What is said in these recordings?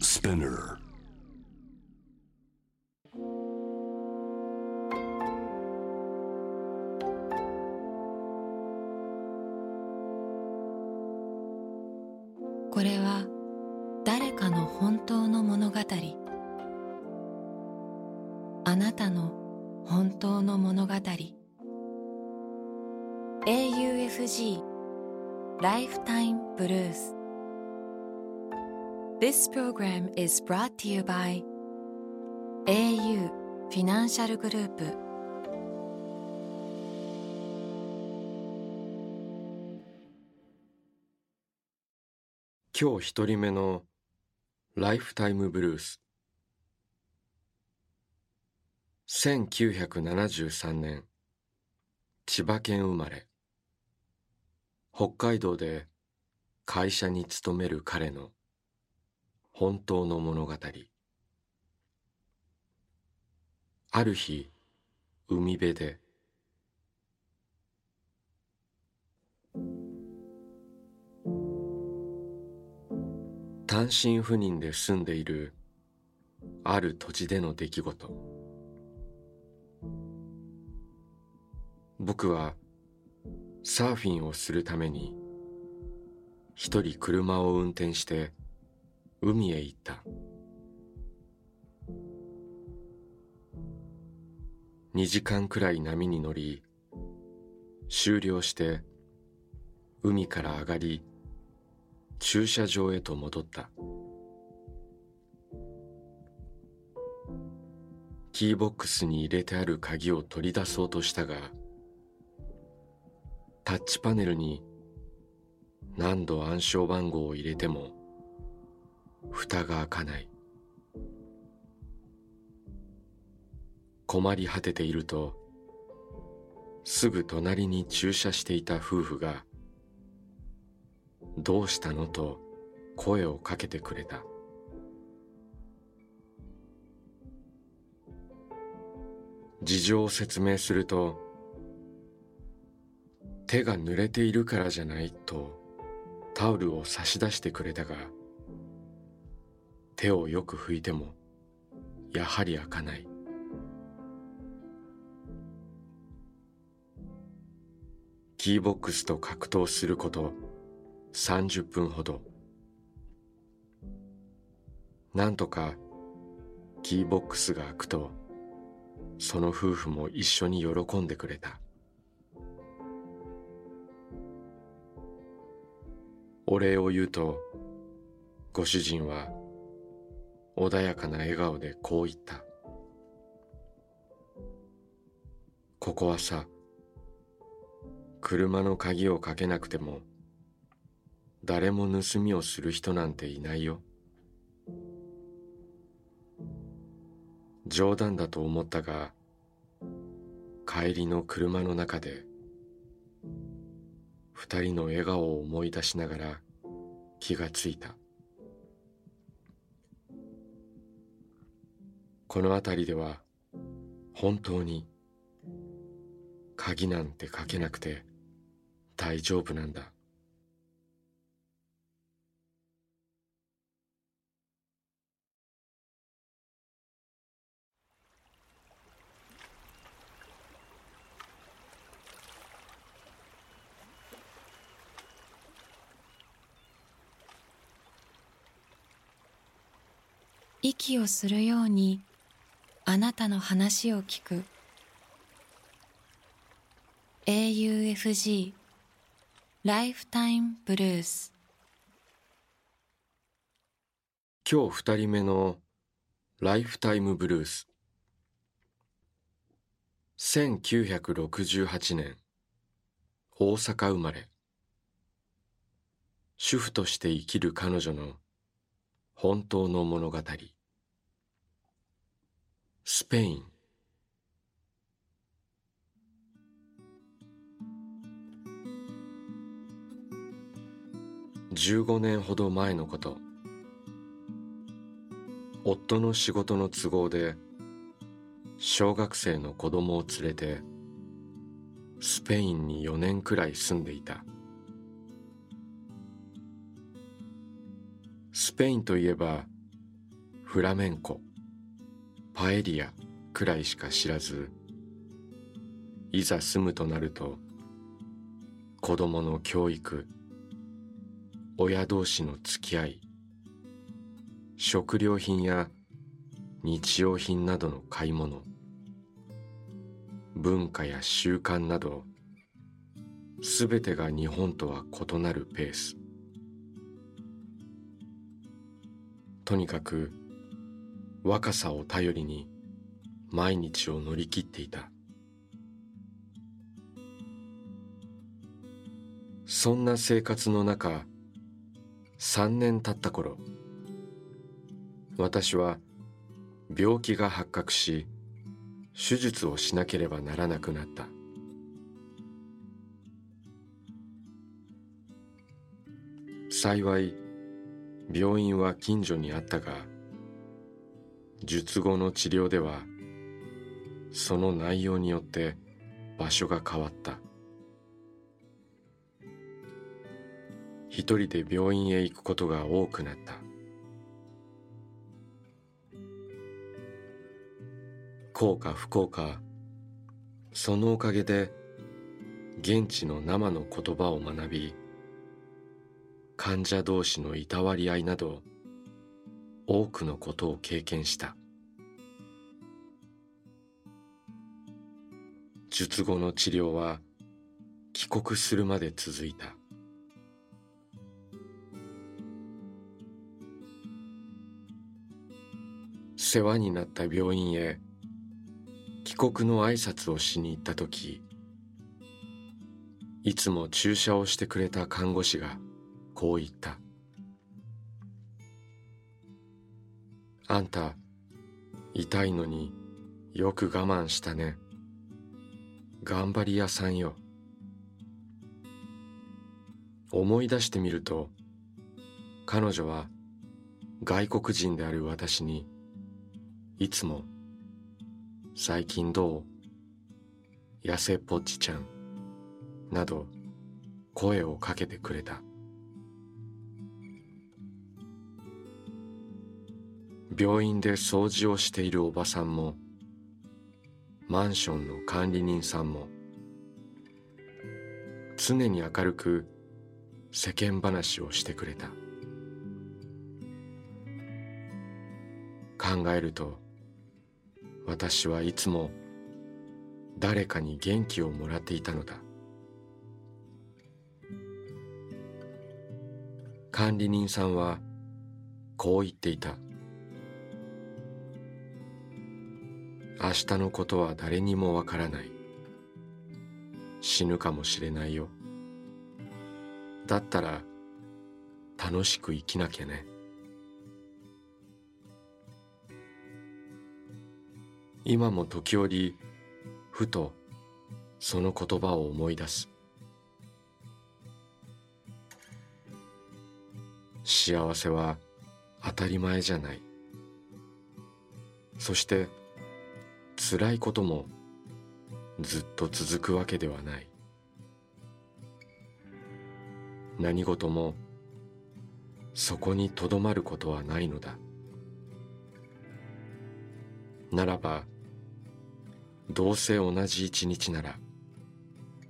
Spinner. This program is brought to you by au フィナンシャルグループ今日一人目のライフタイムブルース1973年千葉県生まれ北海道で会社に勤める彼の本当の物語。ある日海辺で。単身赴任で住んでいるある土地での出来事。僕はサーフィンをするために一人車を運転して海へ行った。2時間くらい波に乗り終了して海から上がり駐車場へと戻った。キーボックスに入れてある鍵を取り出そうとしたがタッチパネルに何度暗証番号を入れても蓋が開かない。困り果てているとすぐ隣に駐車していた夫婦がどうしたのと声をかけてくれた。事情を説明すると手が濡れているからじゃないとタオルを差し出してくれたが手をよく拭いてもやはり開かない。キーボックスと格闘すること30分ほど。なんとかキーボックスが開くとその夫婦も一緒に喜んでくれた。お礼を言うとご主人は穏やかな笑顔でこう言った。ここはさ車の鍵をかけなくても誰も盗みをする人なんていないよ。冗談だと思ったが帰りの車の中で二人の笑顔を思い出しながら気がついた。この辺りでは本当に鍵なんてかけなくて大丈夫なんだ。息をするようにあなたの話を聞く。AUFG ライフタイムブルース今日二人目のライフタイムブルース。1968年大阪生まれ。主婦として生きる彼女の本当の物語。スペイン。15年ほど前のこと。夫の仕事の都合で小学生の子供を連れてスペインに4年くらい住んでいた。スペインといえばフラメンコ。パエリアくらいしか知らずいざ住むとなると子供の教育親同士の付き合い食料品や日用品などの買い物文化や習慣などすべてが日本とは異なるペース。とにかく若さを頼りに毎日を乗り切っていた。そんな生活の中3年経った頃私は病気が発覚し手術をしなければならなくなった。幸い病院は近所にあったが術後の治療ではその内容によって場所が変わった。一人で病院へ行くことが多くなった。幸か不幸かそのおかげで現地の生の言葉を学び患者同士のいたわり合いなど多くのことを経験した。術後の治療は帰国するまで続いた。世話になった病院へ帰国の挨拶をしに行った時いつも注射をしてくれた看護師がこう言った「あんた痛いのによく我慢したね。頑張り屋さんよ」思い出してみると彼女は外国人である私にいつも「最近どう？痩せっぽっちちゃん」など声をかけてくれた。病院で掃除をしているおばさんもマンションの管理人さんも常に明るく世間話をしてくれた。考えると私はいつも誰かに元気をもらっていたのだ。管理人さんはこう言っていた。明日のことは誰にもわからない。死ぬかもしれないよ。だったら楽しく生きなきゃね。今も時折ふとその言葉を思い出す。幸せは当たり前じゃない。そして辛いこともずっと続くわけではない。何事もそこにとどまることはないのだ。ならばどうせ同じ一日なら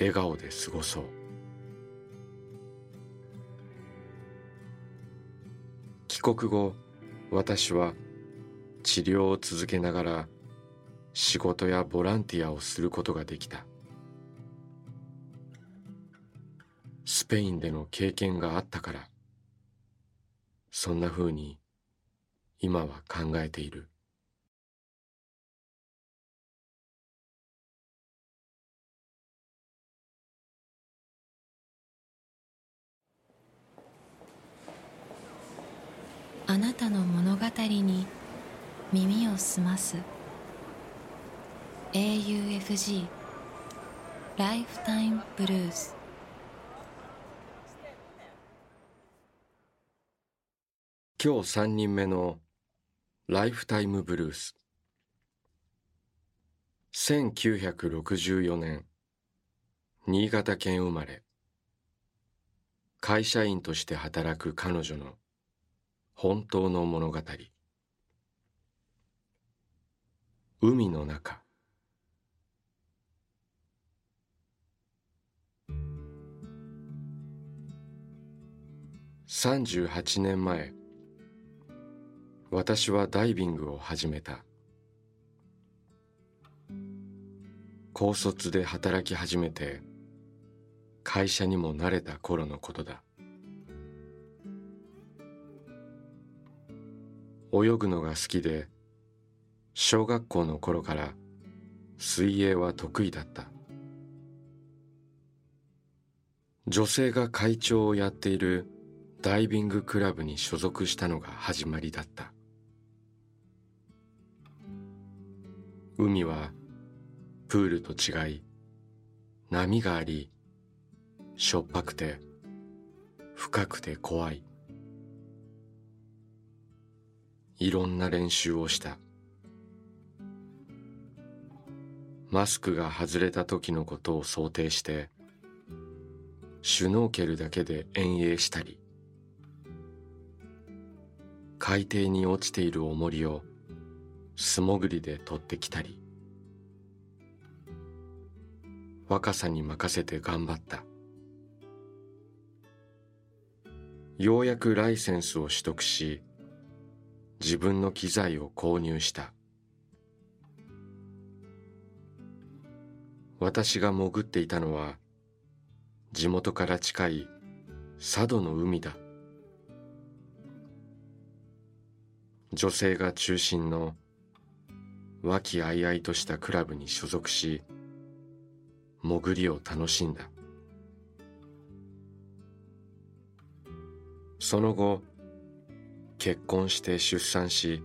笑顔で過ごそう。帰国後私は治療を続けながら仕事やボランティアをすることができた。スペインでの経験があったからそんなふうに今は考えている。あなたの物語に耳を澄ます。AUFG ライフタイムブルース今日3人目のライフタイムブルース1964年新潟県生まれ。会社員として働く彼女の本当の物語。海の中。38年前私はダイビングを始めた。高卒で働き始めて会社にも慣れた頃のことだ。泳ぐのが好きで小学校の頃から水泳は得意だった。女性が会長をやっているダイビングクラブに所属したのが始まりだった。海はプールと違い波がありしょっぱくて深くて怖い。いろんな練習をした。マスクが外れた時のことを想定してシュノーケルだけで遠泳したり海底に落ちている重りを素潜りで取ってきたり若さに任せて頑張った。ようやくライセンスを取得し自分の機材を購入した。私が潜っていたのは地元から近い佐渡の海だ。女性が中心の和気あいあいとしたクラブに所属し潜りを楽しんだ。その後結婚して出産し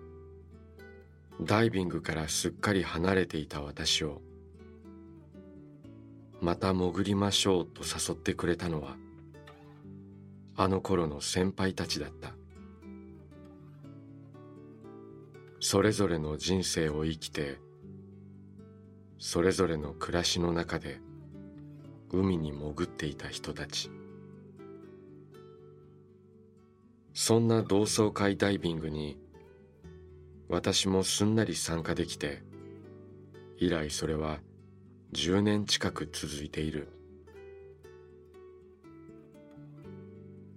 ダイビングからすっかり離れていた私をまた潜りましょうと誘ってくれたのはあの頃の先輩たちだった。それぞれの人生を生きてそれぞれの暮らしの中で海に潜っていた人たち。そんな同窓会ダイビングに私もすんなり参加できて以来それは10年近く続いている。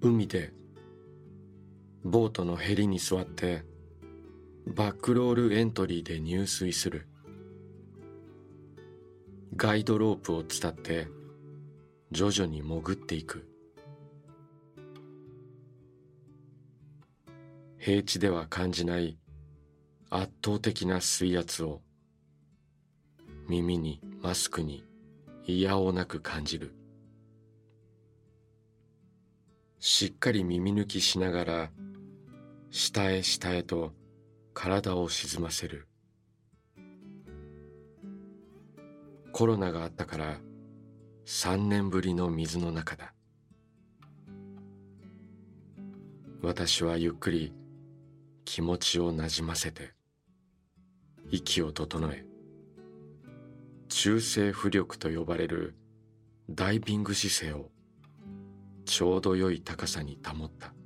海でボートのヘリに座ってバックロールエントリーで入水する。ガイドロープを伝って徐々に潜っていく。平地では感じない圧倒的な水圧を耳にマスクに嫌をなく感じる。しっかり耳抜きしながら下へ下へと体を沈ませる。コロナがあったから3年ぶりの水の中だ。私はゆっくり気持ちをなじませて息を整え中性浮力と呼ばれるダイビング姿勢をちょうど良い高さに保った。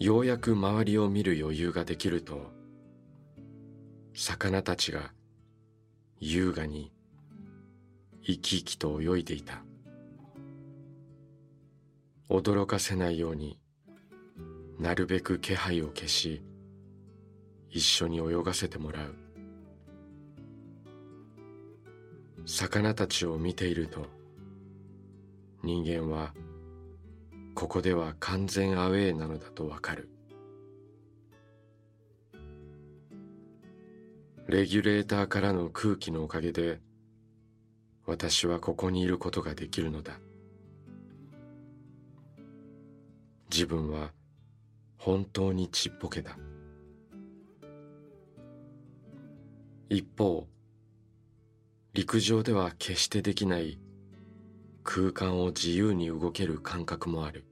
ようやく周りを見る余裕ができると魚たちが優雅に生き生きと泳いでいた。驚かせないようになるべく気配を消し一緒に泳がせてもらう。魚たちを見ていると人間はここでは完全アウェーなのだとわかる。レギュレーターからの空気のおかげで私はここにいることができるのだ。自分は本当にちっぽけだ。一方陸上では決してできない空間を自由に動ける感覚もある。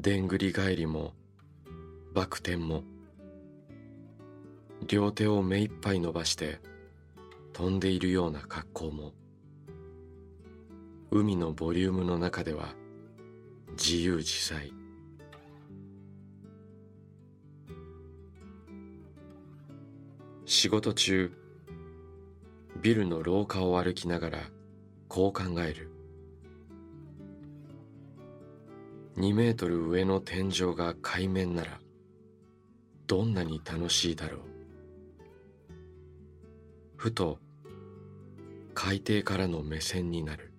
でんぐり返りもバク転も両手を目いっぱい伸ばして飛んでいるような格好も海のボリュームの中では自由自在。仕事中ビルの廊下を歩きながらこう考える。2メートル上の天井が海面ならどんなに楽しいだろう。ふと海底からの目線になる。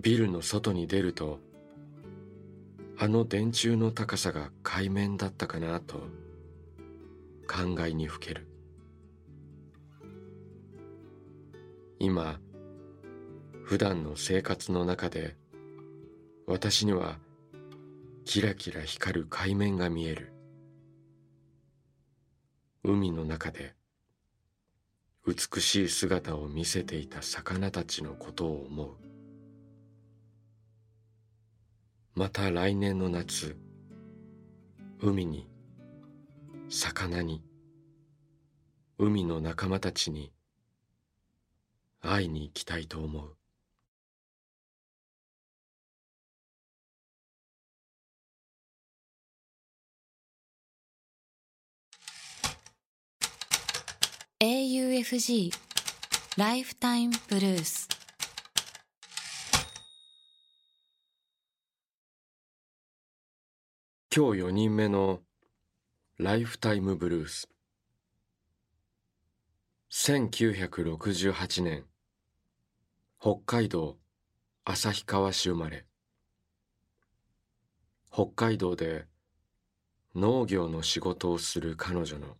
ビルの外に出るとあの電柱の高さが海面だったかなと考えにふける。今普段の生活の中で私にはキラキラ光る海面が見える。海の中で美しい姿を見せていた魚たちのことを思う。また来年の夏海に魚に海の仲間たちに会いに行きたいと思う。AUFG ライフタイムブルース今日4人目のライフタイムブルース。1968年北海道旭川市生まれ。北海道で農業の仕事をする彼女の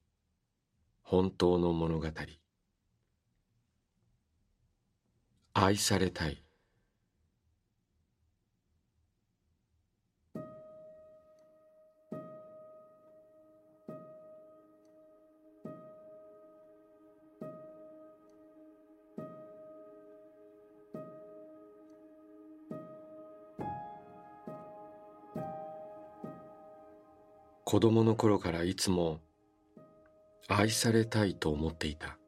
本当の物語。愛されたい。子供の頃からいつも愛されたいと思っていた。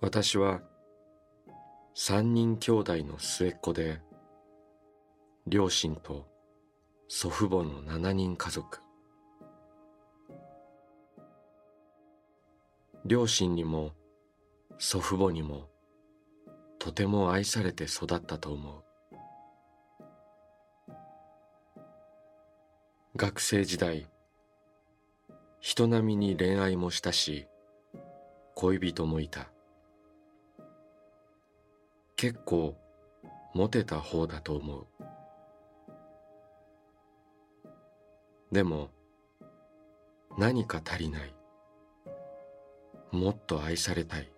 私は三人兄弟の末っ子で両親と祖父母の七人家族。両親にも祖父母にもとても愛されて育ったと思う。学生時代人並みに恋愛もしたし恋人もいた。結構モテた方だと思う。でも何か足りない。もっと愛されたい。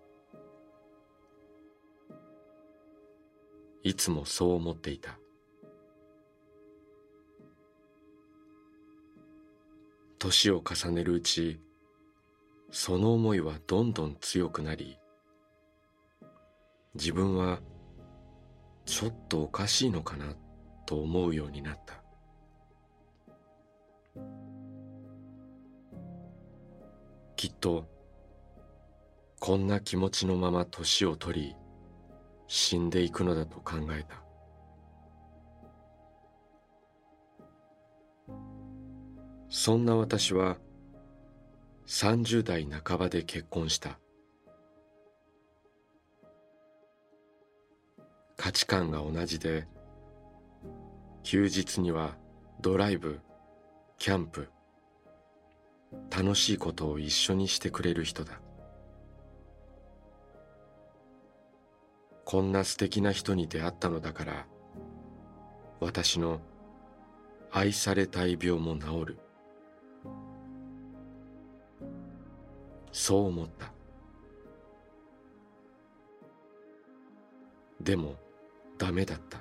いつもそう思っていた。年を重ねるうちその思いはどんどん強くなり自分はちょっとおかしいのかなと思うようになった。きっとこんな気持ちのまま年を取り死んでいくのだと考えた。そんな私は30代半ばで結婚した。価値観が同じで休日にはドライブキャンプ楽しいことを一緒にしてくれる人だ。こんな素敵な人に出会ったのだから私の愛されたい病も治る。そう思った。でもダメだった。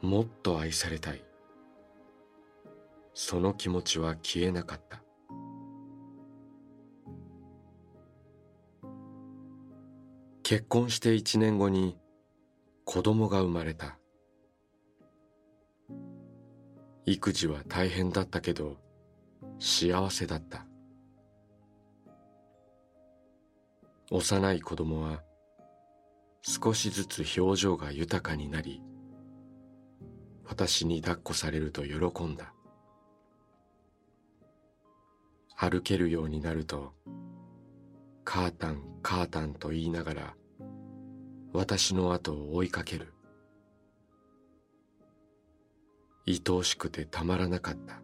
もっと愛されたい。その気持ちは消えなかった。結婚して一年後に子供が生まれた。育児は大変だったけど幸せだった。幼い子供は少しずつ表情が豊かになり私に抱っこされると喜んだ。歩けるようになるとカータンカータンと言いながら私の後を追いかける。愛おしくてたまらなかった。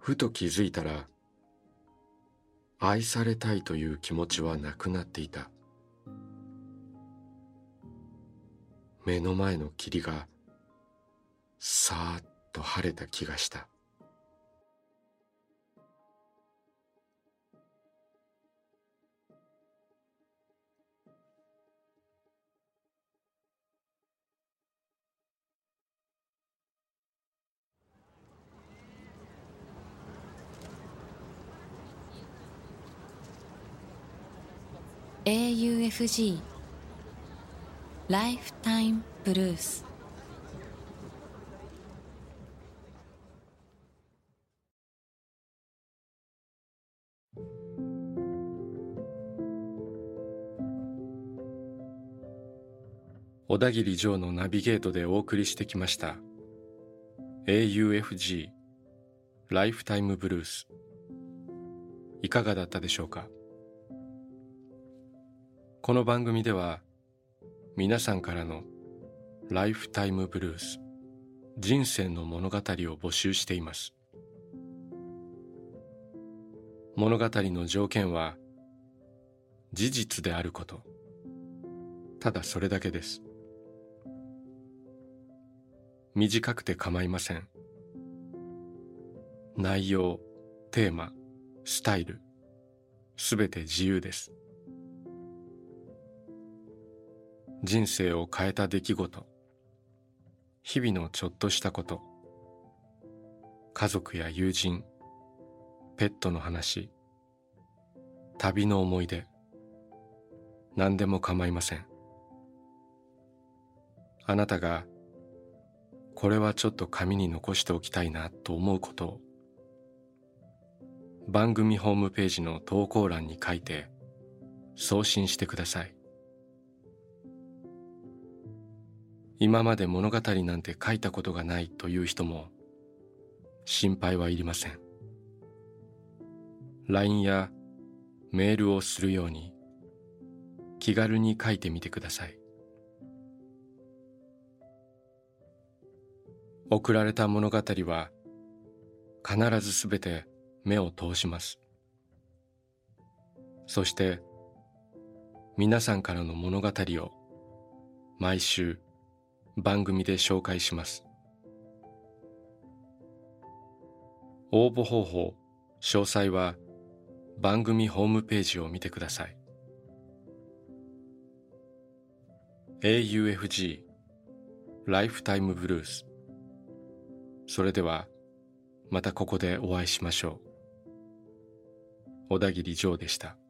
ふと気づいたら愛されたいという気持ちはなくなっていた。目の前の霧がさーっと晴れた気がした「AUFG ライフタイムブルース」小田切城のナビゲートでお送りしてきました。AUFG ライフタイムブルースいかがだったでしょうか？この番組では皆さんからのライフタイムブルース人生の物語を募集しています。物語の条件は事実であること。ただそれだけです。短くて構いません。内容テーマスタイルすべて自由です。人生を変えた出来事。日々のちょっとしたこと。家族や友人。ペットの話。旅の思い出。何でも構いません。あなたがこれはちょっと紙に残しておきたいなと思うこと。を番組ホームページの投稿欄に書いて送信してください。今まで物語なんて書いたことがないという人も心配はいりません。LINE やメールをするように気軽に書いてみてください。送られた物語は必ずすべて目を通します。そして皆さんからの物語を毎週番組で紹介します。応募方法詳細は番組ホームページを見てください。AUFG ライフタイムブルース。それではまたここでお会いしましょう。小田切ジョーでした「